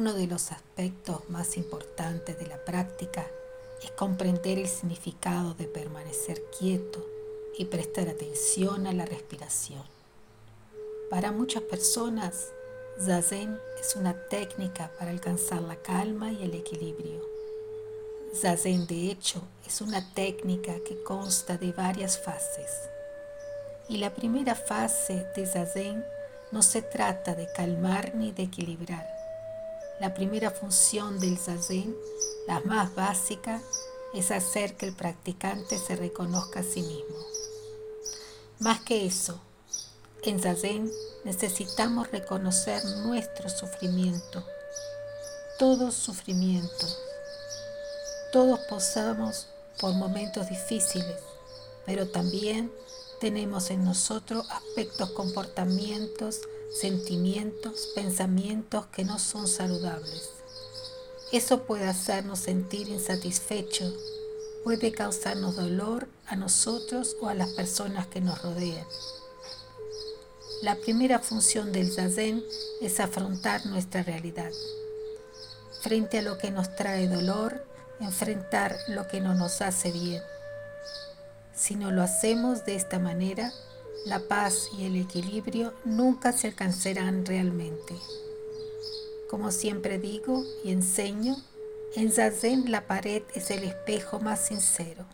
Uno de los aspectos más importantes de la práctica es comprender el significado de permanecer quieto y prestar atención a la respiración. Para muchas personas, Zazen es una técnica para alcanzar la calma y el equilibrio. Zazen, de hecho, es una técnica que consta de varias fases. Y la primera fase de Zazen no se trata de calmar ni de equilibrar. La primera función del Zazen, la más básica, es hacer que el practicante se reconozca a sí mismo. Más que eso, en Zazen necesitamos reconocer nuestro sufrimiento, todo sufrimiento. Todos posamos por momentos difíciles, pero también tenemos en nosotros aspectos, comportamientos, sentimientos, pensamientos que no son saludables. Eso puede hacernos sentir insatisfechos, puede causarnos dolor a nosotros o a las personas que nos rodean. La primera función del zazen es afrontar nuestra realidad. Frente a lo que nos trae dolor, enfrentar lo que no nos hace bien. Si no lo hacemos de esta manera, la paz y el equilibrio nunca se alcanzarán realmente. Como siempre digo y enseño, en Zazen la pared es el espejo más sincero.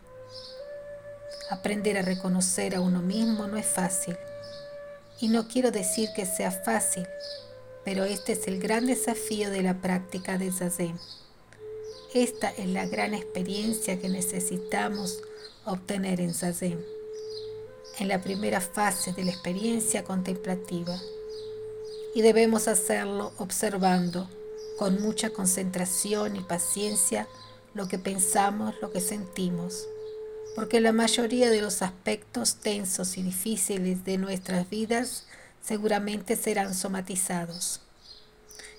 Aprender a reconocer a uno mismo no es fácil y no quiero decir que sea fácil, pero este es el gran desafío de la práctica de Zazen. Esta es la gran experiencia que necesitamos obtener en Zazen, en la primera fase de la experiencia contemplativa. Y debemos hacerlo observando con mucha concentración y paciencia lo que pensamos, lo que sentimos porque la mayoría de los aspectos tensos y difíciles de nuestras vidas seguramente serán somatizados.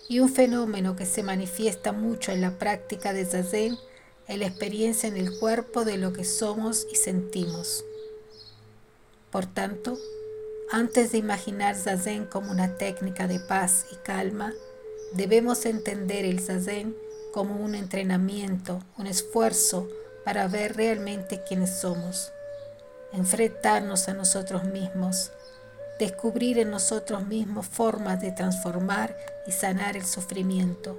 Y un fenómeno que se manifiesta mucho en la práctica de Zazen es la experiencia en el cuerpo de lo que somos y sentimos. Por tanto, antes de imaginar Zazen como una técnica de paz y calma, debemos entender el Zazen como un entrenamiento, un esfuerzo, para ver realmente quiénes somos, enfrentarnos a nosotros mismos, descubrir en nosotros mismos formas de transformar y sanar el sufrimiento,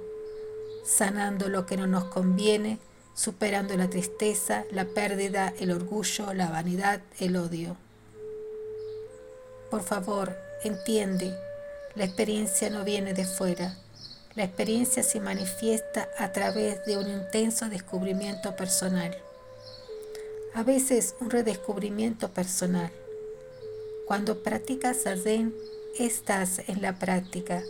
sanando lo que no nos conviene, superando la tristeza, la pérdida, el orgullo, la vanidad, el odio. Por favor, entiende, la experiencia no viene de fuera, la experiencia se manifiesta a través de un intenso descubrimiento personal. A veces un redescubrimiento personal. Cuando practicas Zen, estás en la práctica,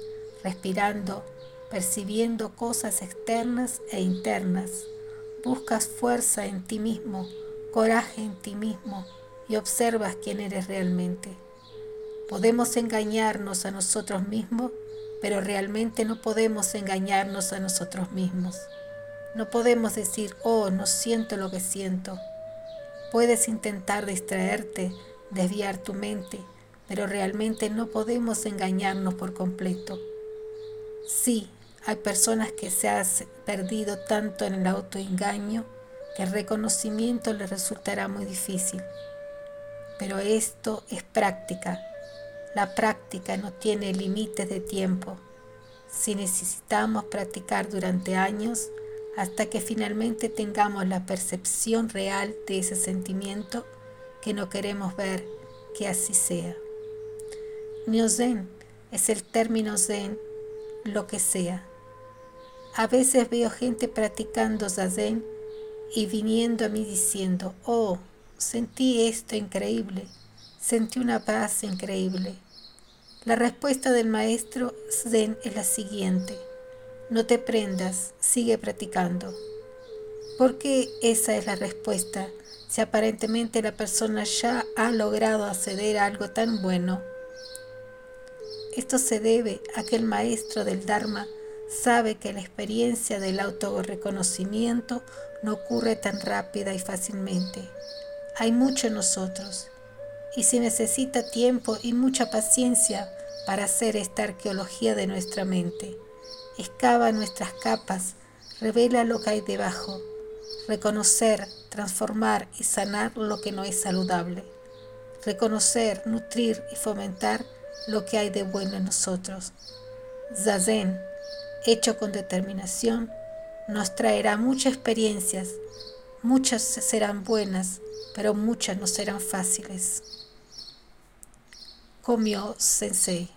respirando, percibiendo cosas externas e internas. Buscas fuerza en ti mismo, coraje en ti mismo y observas quién eres realmente. Podemos engañarnos a nosotros mismos pero realmente no podemos engañarnos a nosotros mismos. No podemos decir, oh, no siento lo que siento. Puedes intentar distraerte, desviar tu mente, pero realmente no podemos engañarnos por completo. Sí, hay personas que se han perdido tanto en el autoengaño que el reconocimiento les resultará muy difícil. Pero esto es práctica la práctica no tiene límites de tiempo. Si necesitamos practicar durante años hasta que finalmente tengamos la percepción real de ese sentimiento que no queremos ver, que así sea. Nyozen es el término zen, lo que sea. A veces veo gente practicando zazen y viniendo a mí diciendo, oh, sentí esto increíble Sentí una paz increíble. La respuesta del maestro Zen es la siguiente. No te prendas, sigue practicando. ¿Por qué esa es la respuesta si aparentemente la persona ya ha logrado acceder a algo tan bueno? Esto se debe a que el maestro del Dharma sabe que la experiencia del autorreconocimiento no ocurre tan rápida y fácilmente. Hay mucho en nosotros y se necesita tiempo y mucha paciencia para hacer esta arqueología de nuestra mente. excava nuestras capas, revela lo que hay debajo, reconocer, transformar y sanar lo que no es saludable, reconocer, nutrir y fomentar lo que hay de bueno en nosotros. Zazen, hecho con determinación, nos traerá muchas experiencias, muchas serán buenas, pero muchas no serán fáciles. Komyo Sensei